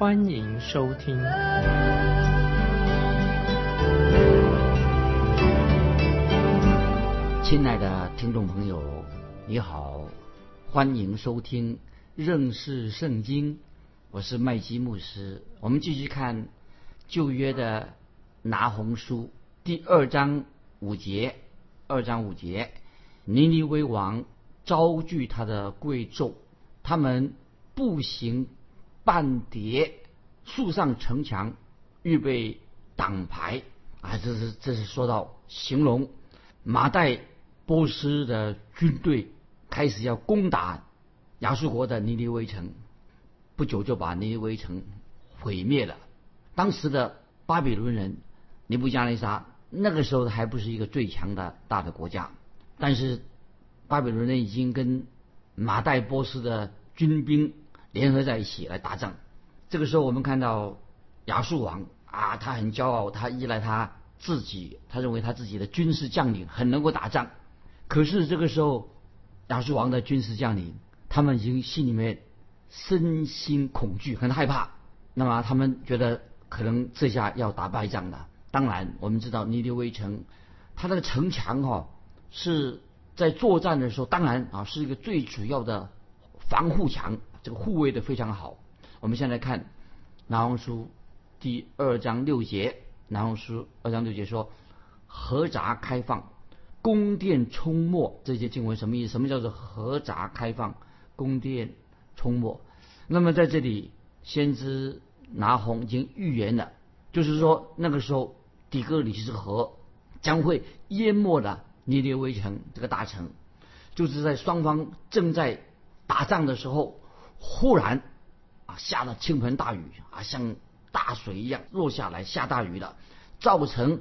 欢迎收听。亲爱的听众朋友，你好，欢迎收听认识圣经，我是麦基牧师。我们继续看旧约的拿红书第二章五节。二章五节，尼尼微王招聚他的贵胄，他们步行半叠，树上城墙，预备挡牌啊！这是这是说到形容马代波斯的军队开始要攻打亚述国的尼尼微城，不久就把尼尼微城毁灭了。当时的巴比伦人尼布加利沙。那个时候还不是一个最强的大的国家，但是巴比伦人已经跟马代波斯的军兵联合在一起来打仗。这个时候，我们看到亚述王啊，他很骄傲，他依赖他自己，他认为他自己的军事将领很能够打仗。可是这个时候，亚述王的军事将领他们已经心里面身心恐惧，很害怕。那么他们觉得可能这下要打败仗了。当然，我们知道尼尼微城，它那个城墙哈是在作战的时候，当然啊是一个最主要的防护墙，这个护卫的非常好。我们先来看南红书第二章六节，南红书二章六节说：合闸开放，宫殿冲没。这些经文什么意思？什么叫做合闸开放，宫殿冲没？那么在这里，先知拿红已经预言了，就是说那个时候。底格里斯河将会淹没了尼尼微城这个大城，就是在双方正在打仗的时候，忽然下了倾盆大雨啊，像大水一样落下来，下大雨了，造成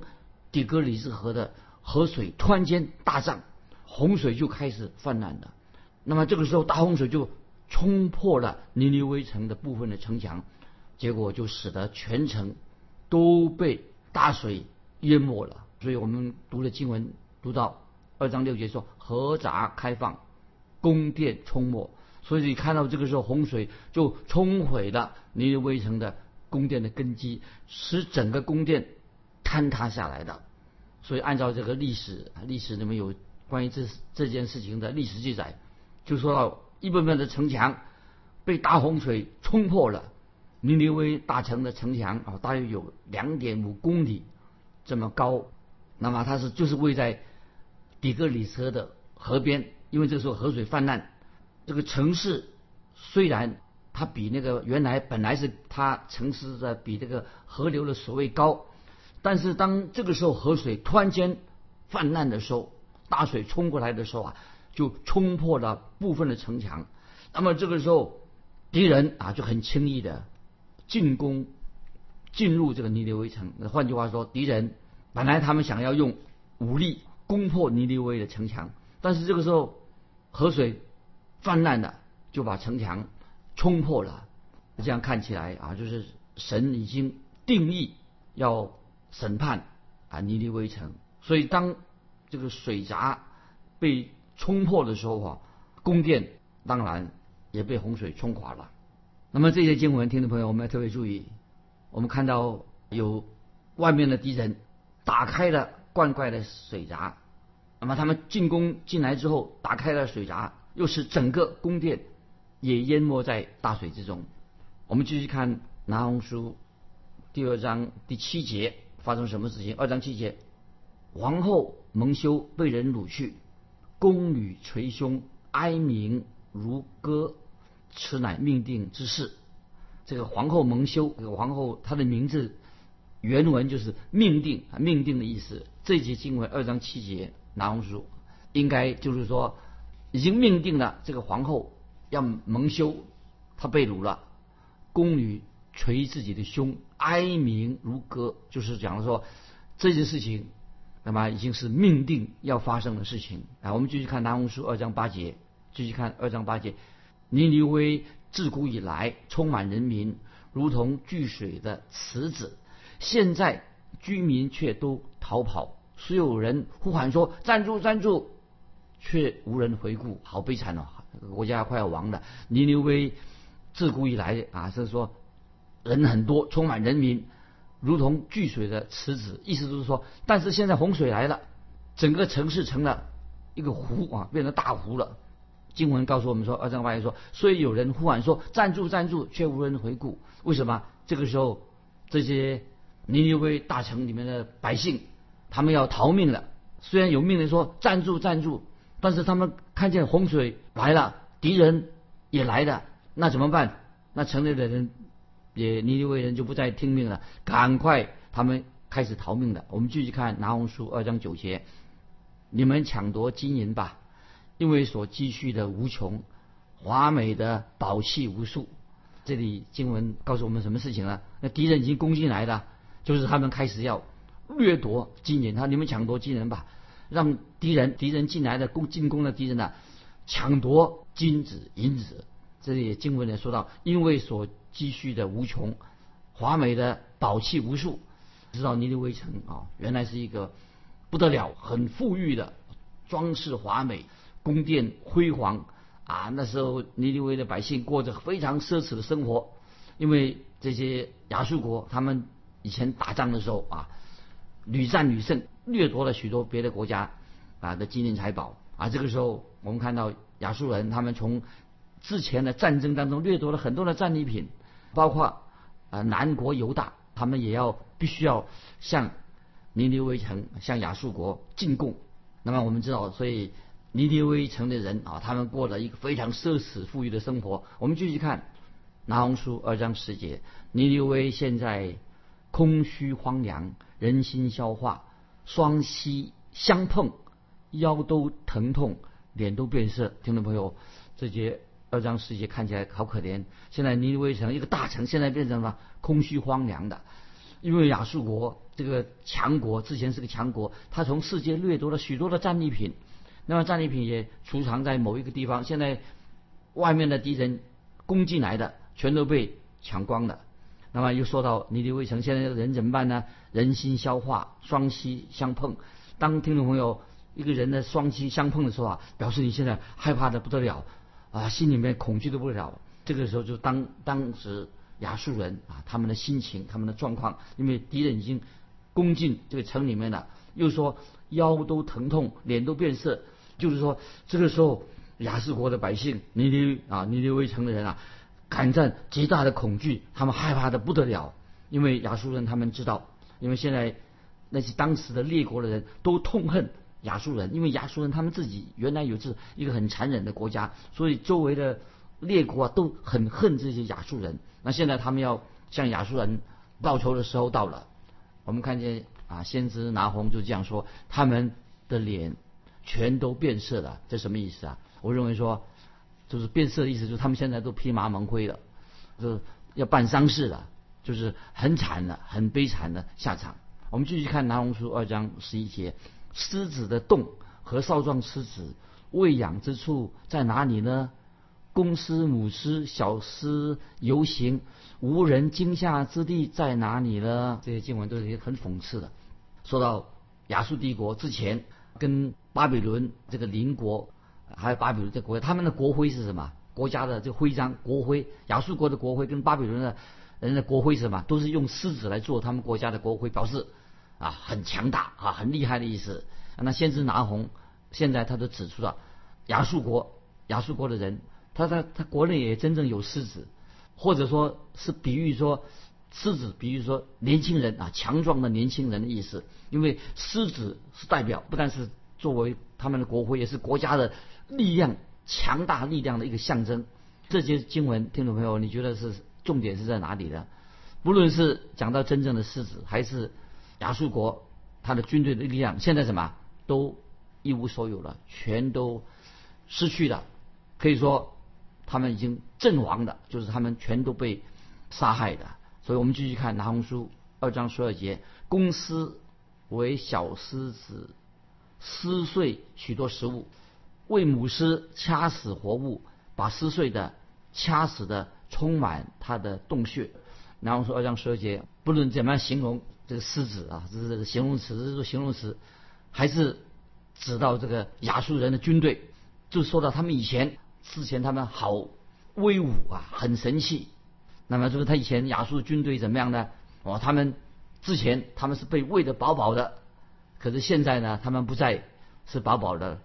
底格里斯河的河水突然间大涨，洪水就开始泛滥了。那么这个时候大洪水就冲破了尼尼微城的部分的城墙，结果就使得全城都被。大水淹没了，所以我们读了经文，读到二章六节说：“河闸开放，宫殿冲没。”所以你看到这个时候，洪水就冲毁了尼尼微城的宫殿的根基，使整个宫殿坍塌下来的。所以按照这个历史，历史里面有关于这这件事情的历史记载，就说到一部分的城墙被大洪水冲破了。尼尼微大城的城墙啊，大约有两点五公里这么高。那么它是就是位在底格里斯的河边，因为这时候河水泛滥。这个城市虽然它比那个原来本来是它城市的比这个河流的水位高，但是当这个时候河水突然间泛滥的时候，大水冲过来的时候啊，就冲破了部分的城墙。那么这个时候敌人啊就很轻易的。进攻进入这个尼尼微城，换句话说，敌人本来他们想要用武力攻破尼尼微的城墙，但是这个时候河水泛滥了，就把城墙冲破了。这样看起来啊，就是神已经定义要审判啊尼尼微城，所以当这个水闸被冲破的时候啊，宫殿当然也被洪水冲垮了。那么这些经文，听众朋友，我们要特别注意。我们看到有外面的敌人打开了灌溉的水闸，那么他们进攻进来之后，打开了水闸，又使整个宫殿也淹没在大水之中。我们继续看拿红书第二章第七节发生什么事情？二章七节，皇后蒙羞，被人掳去，宫女捶胸，哀鸣如歌。此乃命定之事。这个皇后蒙羞，这个皇后她的名字原文就是命定，命定的意思。这节经文二章七节拿红书，应该就是说已经命定了这个皇后要蒙羞，她被掳了。宫女捶自己的胸，哀鸣如歌，就是讲说这件事情，那么已经是命定要发生的事情啊。我们继续看南红书二章八节，继续看二章八节，尼尼微自古以来充满人民，如同聚水的池子，现在居民却都逃跑，所有人呼喊说站住站住，却无人回顾，好悲惨哦，国家快要亡了。尼尼微自古以来啊，是说。人很多，充满人民，如同聚水的池子。意思就是说，但是现在洪水来了，整个城市成了一个湖啊，变成大湖了。经文告诉我们说，二章八节说，所以有人呼喊说：“站住，站住！”却无人回顾。为什么？这个时候，这些尼尼微大城里面的百姓，他们要逃命了。虽然有命令说“站住，站住”，但是他们看见洪水来了，敌人也来了，那怎么办？那城内的人。也尼尼微人就不再听命了，赶快他们开始逃命了。我们继续看拿红书二章九节，你们抢夺金银吧，因为所积蓄的无穷，华美的宝器无数。这里经文告诉我们什么事情呢？那敌人已经攻进来了，就是他们开始要掠夺金银。他你们抢夺金银吧，让敌人敌人进来的攻进攻的敌人呢，抢夺金子银子。这里经文也说到，因为所积蓄的无穷，华美的宝器无数。知道尼尼微城啊，原来是一个不得了、很富裕的，装饰华美，宫殿辉煌啊。那时候尼尼微的百姓过着非常奢侈的生活，因为这些亚述国他们以前打仗的时候啊，屡战屡胜，掠夺了许多别的国家啊的金银财宝啊。这个时候我们看到亚述人他们从之前的战争当中掠夺了很多的战利品。包括啊南国犹大，他们也要必须要向尼尼微城、向亚述国进贡。那么我们知道，所以尼尼微城的人啊，他们过了一个非常奢侈富裕的生活。我们继续看拿红书二章十节，尼尼微现在空虚荒凉，人心消化，双膝相碰，腰都疼痛，脸都变色。听众朋友，这节。二章世界看起来好可怜。现在尼尼微城一个大城，现在变成了空虚荒凉的，因为亚述国这个强国之前是个强国，他从世界掠夺了许多的战利品，那么战利品也储藏在某一个地方。现在外面的敌人攻进来的全都被抢光了。那么又说到尼尼微城，现在人怎么办呢？人心消化，双膝相碰。当听众朋友一个人的双膝相碰的时候啊，表示你现在害怕的不得了。啊，心里面恐惧的不得了。这个时候就当当时亚述人啊，他们的心情、他们的状况，因为敌人已经攻进这个城里面了，又说腰都疼痛，脸都变色，就是说这个时候亚述国的百姓尼尼啊尼尼微城的人啊，感在极大的恐惧，他们害怕的不得了，因为亚述人他们知道，因为现在那些当时的列国的人都痛恨。亚述人，因为亚述人他们自己原来有这一个很残忍的国家，所以周围的列国啊都很恨这些亚述人。那现在他们要向亚述人报仇的时候到了。我们看见啊，先知拿红就这样说：他们的脸全都变色了。这什么意思啊？我认为说，就是变色的意思，就是他们现在都披麻蒙灰了，就是要办丧事了，就是很惨的、很悲惨的下场。我们继续看拿红书二章十一节。狮子的洞和少壮狮子喂养之处在哪里呢？公狮、母狮、小狮游行，无人惊吓之地在哪里呢？这些经文都是很讽刺的。说到亚述帝国之前跟巴比伦这个邻国，还有巴比伦这国家，他们的国徽是什么？国家的这徽章、国徽，亚述国的国徽跟巴比伦的人的国徽是什么？都是用狮子来做他们国家的国徽，表示。啊，很强大啊，很厉害的意思。那先知拿红，现在他都指出了亚述国，亚述国的人，他他他国内也真正有狮子，或者说是比喻说狮子，比喻说年轻人啊，强壮的年轻人的意思。因为狮子是代表，不但是作为他们的国徽，也是国家的力量、强大力量的一个象征。这些经文，听众朋友，你觉得是重点是在哪里呢？不论是讲到真正的狮子，还是亚述国，他的军队的力量现在什么都一无所有了，全都失去了，可以说他们已经阵亡的，就是他们全都被杀害的。所以我们继续看拿红书二章十二节：公司为小狮子，撕碎许多食物，为母狮掐死活物，把撕碎的、掐死的充满它的洞穴。然后说二章十二节，不论怎么样形容这个狮子啊，这是形容词，这是形容词，还是指到这个亚述人的军队，就说到他们以前之前他们好威武啊，很神气。那么就是他以前亚述军队怎么样呢？哦，他们之前他们是被喂得饱饱的，可是现在呢，他们不再是饱饱的，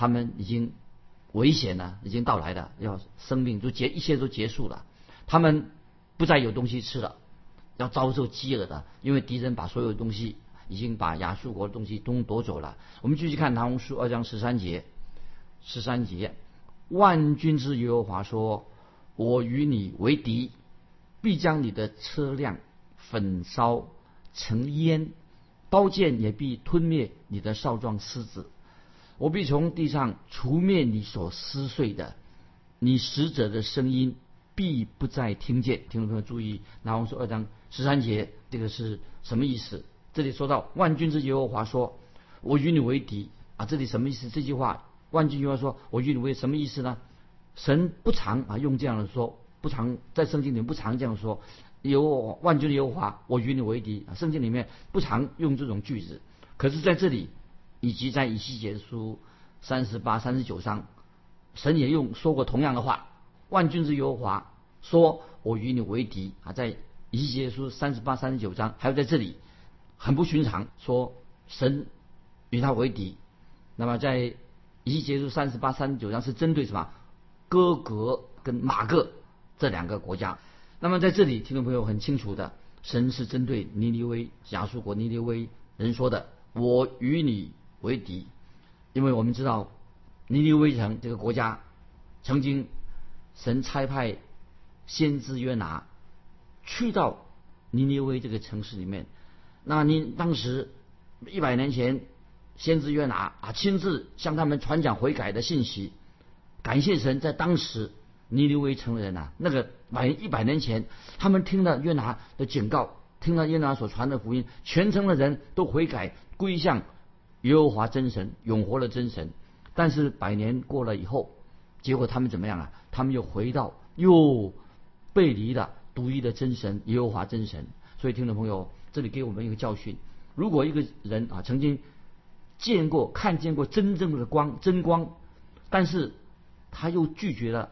他们已经危险了，已经到来了，要生命都结一切都结束了，他们。不再有东西吃了，要遭受饥饿的，因为敌人把所有东西已经把亚述国的东西都夺走了。我们继续看《唐红书》二章十三节，十三节，万军之耶和华说：“我与你为敌，必将你的车辆焚烧成烟，刀剑也必吞灭你的少壮狮子。我必从地上除灭你所撕碎的，你使者的声音。”必不再听见，听众朋友注意，拿红书二章十三节，这个是什么意思？这里说到万军之耶和华说：“我与你为敌啊！”这里什么意思？这句话，万军耶和华说：“我与你为什么意思呢？”神不常啊用这样的说，不常在圣经里面不常这样说。有万军的耶和华，我与你为敌！圣经里面不常用这种句子，可是在这里以及在以西结书三十八、三十九章，神也用说过同样的话。万军之耶和华说：“我与你为敌啊！”在以西结书三十八、三十九章，还有在这里很不寻常，说神与他为敌。那么在以西结书三十八、三十九章是针对什么？哥格跟马各这两个国家。那么在这里，听众朋友很清楚的，神是针对尼尼微亚述国尼尼微人说的：“我与你为敌。”因为我们知道尼尼微城这个国家曾经。神差派先知约拿去到尼尼微这个城市里面，那您当时一百年前，先知约拿啊亲自向他们传讲悔改的信息，感谢神在当时尼尼微城的人呐，那个百一百年前，他们听了约拿的警告，听了约拿所传的福音，全城的人都悔改归向耶和华真神，永活的真神。但是百年过了以后，结果他们怎么样啊？他们又回到又背离了独一的真神耶和华真神，所以听众朋友，这里给我们一个教训：如果一个人啊曾经见过、看见过真正的光真光，但是他又拒绝了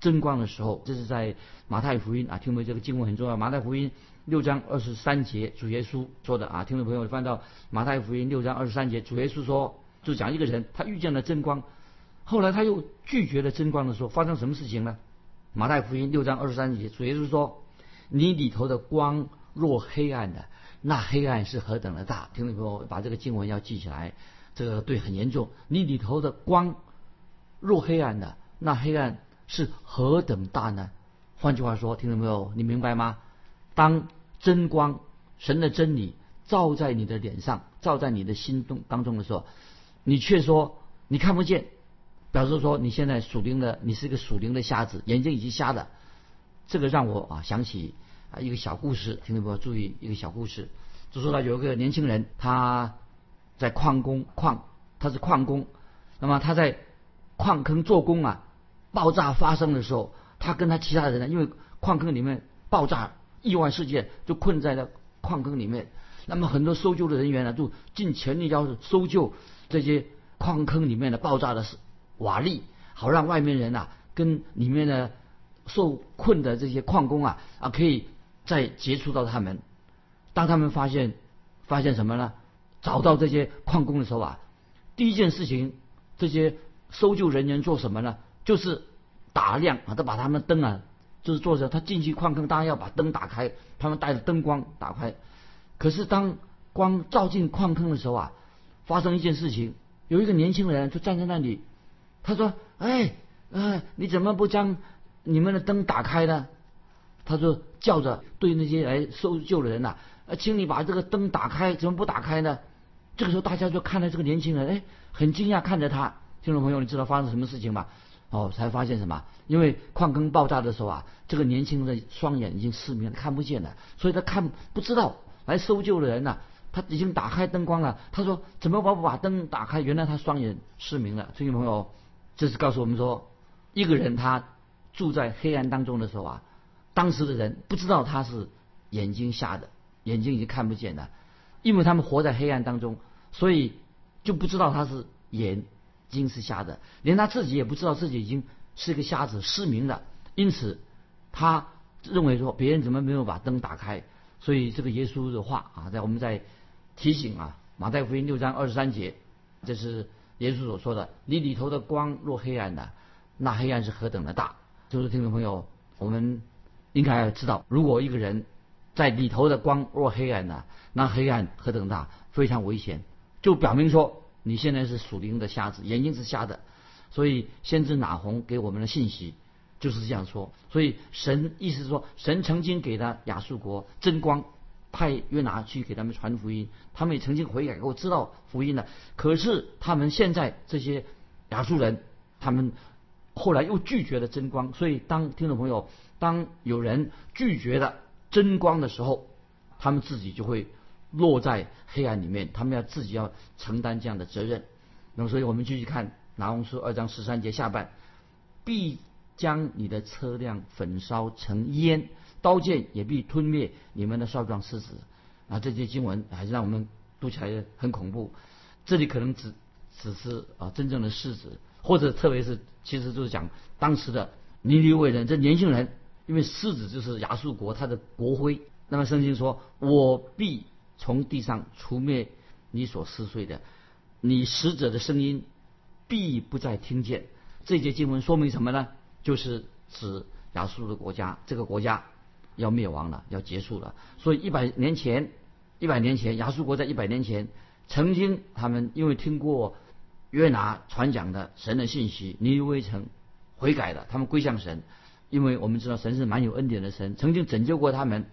真光的时候，这是在马太福音啊，听没？这个经文很重要。马太福音六章二十三节，主耶稣说的啊，听众朋友翻到马太福音六章二十三节，主耶稣说，就讲一个人他遇见了真光。后来他又拒绝了真光的时候，发生什么事情呢？马太福音六章二十三节，主耶稣说：“你里头的光若黑暗的，那黑暗是何等的大。”听众朋友，把这个经文要记起来，这个对很严重。你里头的光若黑暗的，那黑暗是何等大呢？换句话说，听众朋友，你明白吗？当真光、神的真理照在你的脸上，照在你的心中当中的时候，你却说你看不见。表示说你现在属灵的，你是一个属灵的瞎子，眼睛已经瞎了。这个让我啊想起啊一个小故事，听众朋友注意一个小故事，就说到有一个年轻人，他在矿工矿，他是矿工，那么他在矿坑做工啊，爆炸发生的时候，他跟他其他的人呢，因为矿坑里面爆炸意外事件，就困在了矿坑里面。那么很多搜救的人员呢，就尽全力要搜救这些矿坑里面的爆炸的。瓦砾，好让外面人呐，跟里面的受困的这些矿工啊啊，可以再接触到他们。当他们发现发现什么呢？找到这些矿工的时候啊，第一件事情，这些搜救人员做什么呢？就是打亮啊，都把他们灯啊，就是做着他进去矿坑，当然要把灯打开，他们带着灯光打开。可是当光照进矿坑的时候啊，发生一件事情，有一个年轻人就站在那里。他说：“哎，哎，你怎么不将你们的灯打开呢？”他说：“叫着对那些来搜救的人呐，呃，请你把这个灯打开，怎么不打开呢？”这个时候，大家就看到这个年轻人，哎，很惊讶看着他。听众朋友，你知道发生什么事情吗？哦，才发现什么？因为矿坑爆炸的时候啊，这个年轻人的双眼已经失明了，看不见了，所以他看不知道来搜救的人呢、他已经打开灯光了。他说怎么把把灯打开？原来他双眼失明了。听众朋友，这是告诉我们说，一个人他住在黑暗当中的时候啊，当时的人不知道他是眼睛瞎的，眼睛已经看不见了，因为他们活在黑暗当中，所以就不知道他是眼睛是瞎的，连他自己也不知道自己已经是一个瞎子，失明了。因此，他认为说别人怎么没有把灯打开？所以这个耶稣的话啊，在我们在提醒啊，马太福音六章二十三节，这是耶稣所说的：“你里头的光若黑暗的，那黑暗是何等的大。”就是听众朋友，我们应该要知道，如果一个人在里头的光若黑暗的，那黑暗何等大，非常危险。就表明说你现在是属灵的瞎子，眼睛是瞎的。所以先知拿红给我们的信息就是这样说。所以神意思是说，神曾经给他亚述国真光，派约拿去给他们传福音，他们也曾经悔改过，知道福音了。可是他们现在这些亚述人，他们后来又拒绝了真光。所以当听众朋友，当有人拒绝了真光的时候，他们自己就会落在黑暗里面，他们要自己要承担这样的责任。那么，所以我们继续看拿红书二章十三节下半，必将你的车辆焚烧成烟，刀剑也必吞灭你们的少壮狮子。啊，这些经文还是让我们读起来很恐怖。这里可能只只是啊真正的狮子，或者特别是其实就是讲当时的尼尼微人，这年轻人，因为狮子就是亚述国他的国徽。那么圣经说：“我必从地上除灭你所撕碎的，你使者的声音必不再听见。”这节经文说明什么呢？就是指亚述的国家，这个国家要灭亡了，要结束了。所以一百年前，一百年前，亚述国在一百年前曾经他们因为听过约拿传讲的神的信息，尼尼微城悔改了，他们归向神。因为我们知道神是蛮有恩典的神，曾经拯救过他们。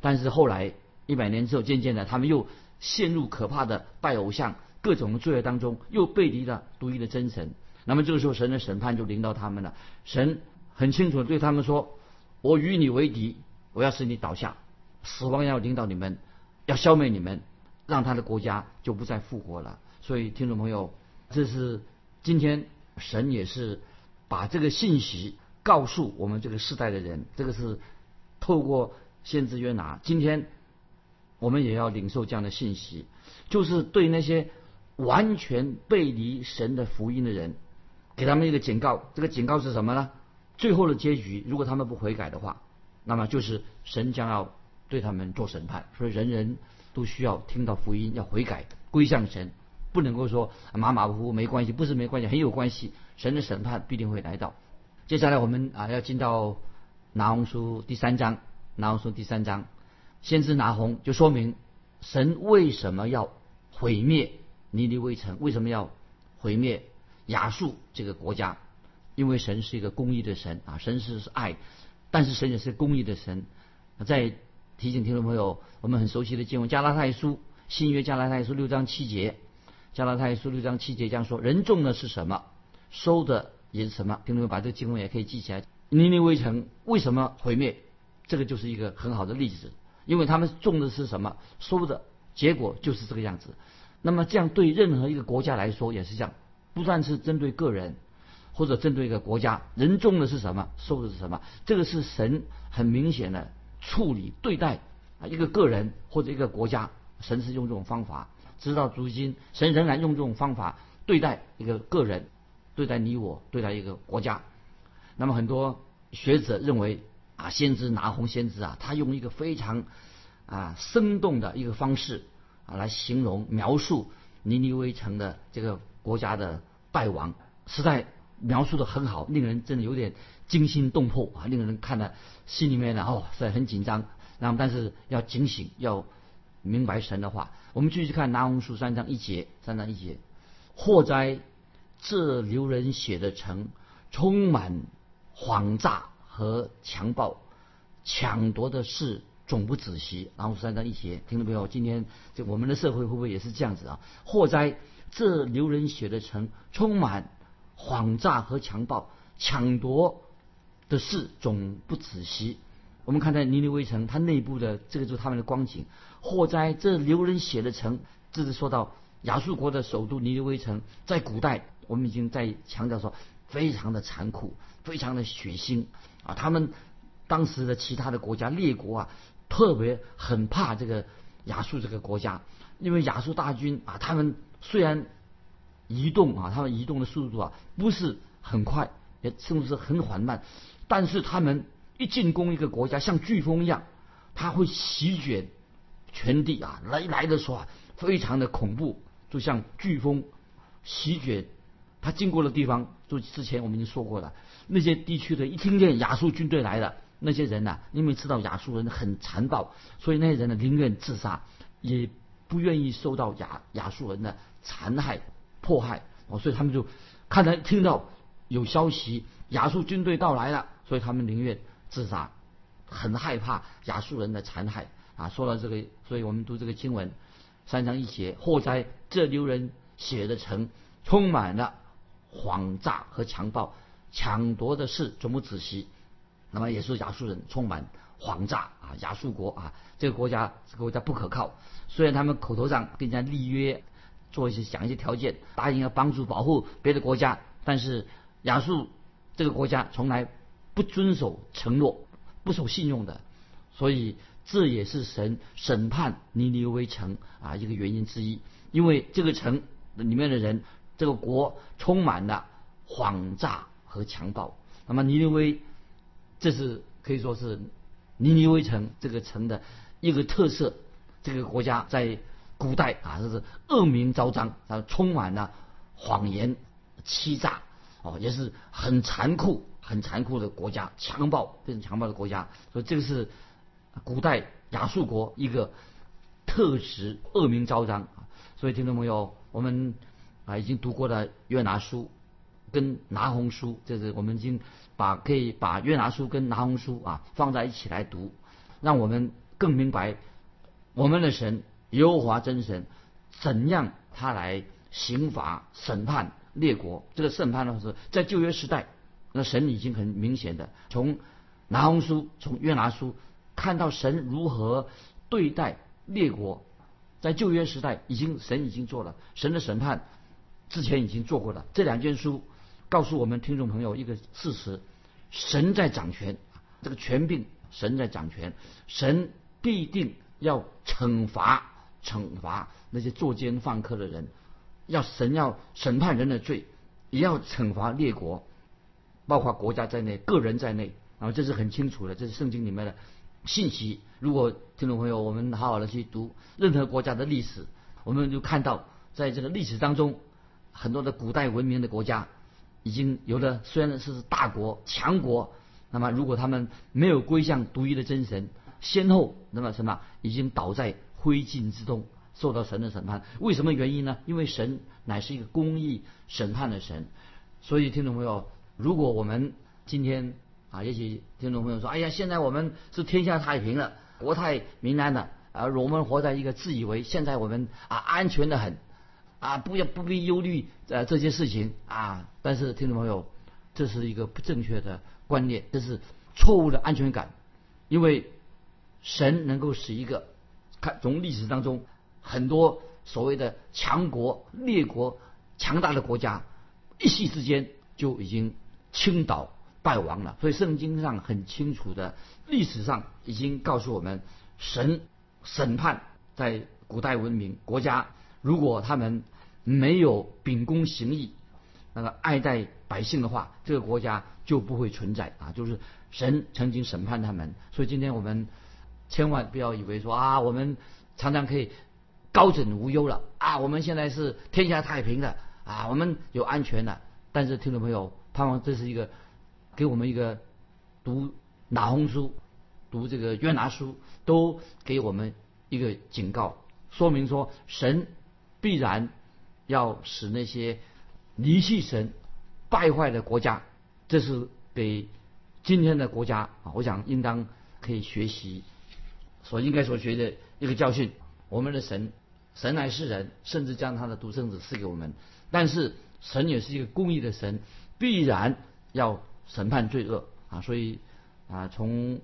但是后来一百年之后，渐渐的他们又陷入可怕的拜偶像、各种罪恶当中，又背离了独一的真神。那么这个时候，神的审判就临到他们了。神很清楚对他们说：“我与你为敌，我要使你倒下，死亡要领导你们，要消灭你们，让他的国家就不再复活了。”所以，听众朋友，这是今天神也是把这个信息告诉我们这个时代的人。这个是透过先知约拿，今天我们也要领受这样的信息，就是对那些完全背离神的福音的人。给他们一个警告，这个警告是什么呢？最后的结局，如果他们不悔改的话，那么就是神将要对他们做审判。所以人人都需要听到福音，要悔改，归向神，不能够说马马虎虎没关系，不是没关系，很有关系。神的审判必定会来到。接下来我们啊要进到拿红书第三章，拿红书第三章，先知拿红就说明神为什么要毁灭尼尼微城，为什么要毁灭？亚述这个国家，因为神是一个公义的神啊，神是是爱，但是神也是公义的神。在提醒听众朋友，我们很熟悉的经文《加拉太书》新约《加拉太书》六章七节，《加拉太书》六章七节这样说：人种的是什么，收的也是什么。听众朋友把这个经文也可以记起来。尼尼微城为什么毁灭？这个就是一个很好的例子，因为他们种的是什么，收的结果就是这个样子。那么这样对任何一个国家来说也是这样。不算是针对个人，或者针对一个国家，人种的是什么，收的是什么？这个是神很明显的处理对待啊一个个人或者一个国家，神是用这种方法。直到如今，神仍然用这种方法对待一个个人，对待你我，对待一个国家。那么很多学者认为啊，先知拿红先知啊，他用一个非常啊生动的一个方式啊来形容描述尼尼微城的这个。国家的败亡，实在描述的很好，令人真的有点惊心动魄啊！令人看了心里面呢，哦，是很紧张。然后，但是要警醒，要明白神的话。我们继续看拿红书三章一节，三章一节：祸灾，这流人血的城，充满谎诈和强暴，抢夺的事总不止息。然后三章一节，听到没有？今天就我们的社会会不会也是这样子啊？祸灾。这流人血的城充满谎诈和强暴，抢夺的事总不止息。我们看在尼尼微城，它内部的这个就是他们的光景。祸灾这流人血的城，这是说到亚述国的首都尼尼微城，在古代我们已经在强调说，非常的残酷，非常的血腥啊！他们当时的其他的国家列国啊，特别很怕这个亚述这个国家，因为亚述大军啊，他们虽然移动啊，他们移动的速度啊不是很快，也甚至是很缓慢，但是他们。一进攻一个国家，像飓风一样，它会席卷全地啊！来来的时候啊，非常的恐怖，就像飓风席卷。他经过的地方，就之前我们已经说过了，那些地区的一听见亚述军队来了，那些人呐，因为知道亚述人很残暴，所以那些人呢宁愿自杀，也不愿意受到亚亚述人的残害迫害。哦，所以他们就看到听到有消息，亚述军队到来了，所以他们宁愿。自杀，很害怕亚述人的残害啊！说到这个，所以我们读这个经文，三章一节，祸灾这流人血的城，充满了谎诈和强暴、抢夺的事，总不止息。那么也是亚述人充满谎诈啊！亚述国啊，这个国家这个国家不可靠。虽然他们口头上跟人家立约，做一些讲一些条件，答应要帮助保护别的国家，但是亚述这个国家从来。不遵守承诺、不守信用的，所以这也是神审判尼尼微城啊一个原因之一。因为这个城里面的人，这个国充满了谎诈和强暴。那么尼尼微，这是可以说是尼尼微城这个城的一个特色。这个国家在古代啊，这是恶名昭彰，啊，充满了谎言、欺诈，哦，也是很残酷。很残酷的国家，强暴非常强暴的国家，所以这个是古代亚述国一个特质，恶名昭彰。所以听众朋友，我们啊已经读过了约拿书跟拿红书，就是我们已经把可以把约拿书跟拿红书啊放在一起来读，让我们更明白我们的神耶和华真神怎样他来刑罚审判列国。这个审判呢是在旧约时代。那神已经很明显的从拿红书、从约拿书看到神如何对待列国，在旧约时代已经神已经做了神的审判，之前已经做过了。这两卷书告诉我们听众朋友一个事实：神在掌权，这个权柄神在掌权，神必定要惩罚惩罚那些作奸犯科的人，要神要审判人的罪，也要惩罚列国。包括国家在内，个人在内，啊，这是很清楚的，这是圣经里面的信息。如果听众朋友，我们好好的去读任何国家的历史，我们就看到，在这个历史当中，很多的古代文明的国家，已经有的虽然是大国强国，那么如果他们没有归向独一的真神，先后那么什么，已经倒在灰烬之中，受到神的审判。为什么原因呢？因为神乃是一个公义审判的神，所以听众朋友。如果我们今天啊，也许听众朋友说：“哎呀，现在我们是天下太平了，国泰民安了，而我们活在一个自以为现在我们啊安全的很，啊不要不必忧虑呃这些事情啊。”但是听众朋友，这是一个不正确的观念，这是错误的安全感，因为神能够使一个看从历史当中很多所谓的强国列国强大的国家一夕之间就已经。倾倒败亡了，所以圣经上很清楚的，历史上已经告诉我们，神审判在古代文明国家，如果他们没有秉公行义，那个爱戴百姓的话，这个国家就不会存在啊！就是神曾经审判他们，所以今天我们千万不要以为说啊，我们常常可以高枕无忧了啊，我们现在是天下太平了啊，我们有安全了。但是听众朋友。盼望这是一个给我们一个读拿红书、读这个约拿书，都给我们一个警告，说明说神必然要使那些离弃神、败坏的国家，这是给今天的国家啊，我想应当可以学习所应该所学的一个教训。我们的神，神来是人，甚至将他的独生子赐给我们，但是神也是一个公义的神。必然要审判罪恶啊，所以啊，从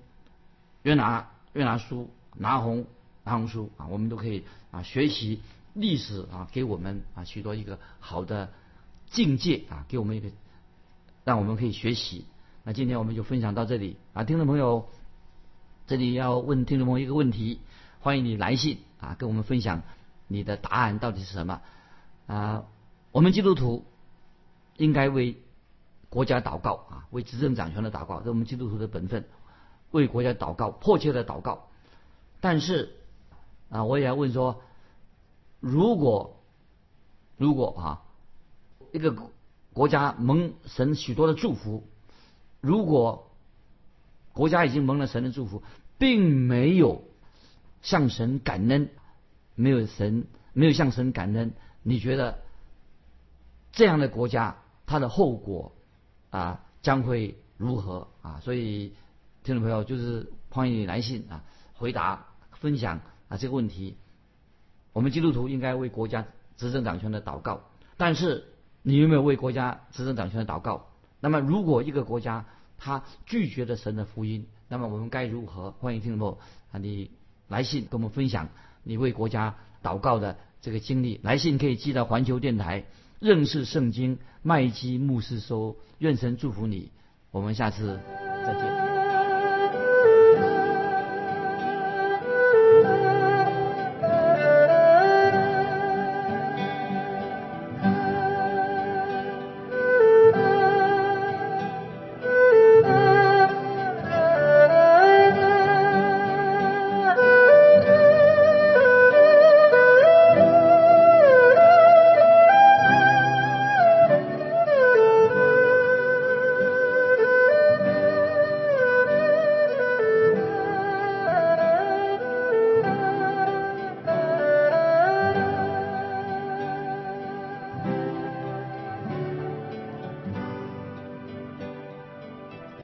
约拿约拿书、拿红拿红书啊，我们都可以啊学习历史啊，给我们啊许多一个好的境界啊，给我们一个让我们可以学习。那今天我们就分享到这里啊，听众朋友，这里要问听众朋友一个问题，欢迎你来信啊，跟我们分享你的答案到底是什么啊？我们基督徒应该为国家祷告啊，为执政掌权的祷告，这是我们基督徒的本分，为国家祷告，迫切的祷告。但是啊，我也要问说，如果如果啊，一个国家蒙神许多的祝福，如果国家已经蒙了神的祝福，并没有向神感恩，没有神没有向神感恩，你觉得这样的国家它的后果啊将会如何啊？所以听众朋友就是欢迎你来信啊，回答分享啊这个问题。我们基督徒应该为国家执政掌权的祷告，但是你有没有为国家执政掌权的祷告？那么如果一个国家他拒绝了神的福音，那么我们该如何？欢迎听众朋友啊，你来信跟我们分享你为国家祷告的这个经历。来信可以寄到环球电台认识圣经麦基牧师收。愿神祝福你，我们下次再见。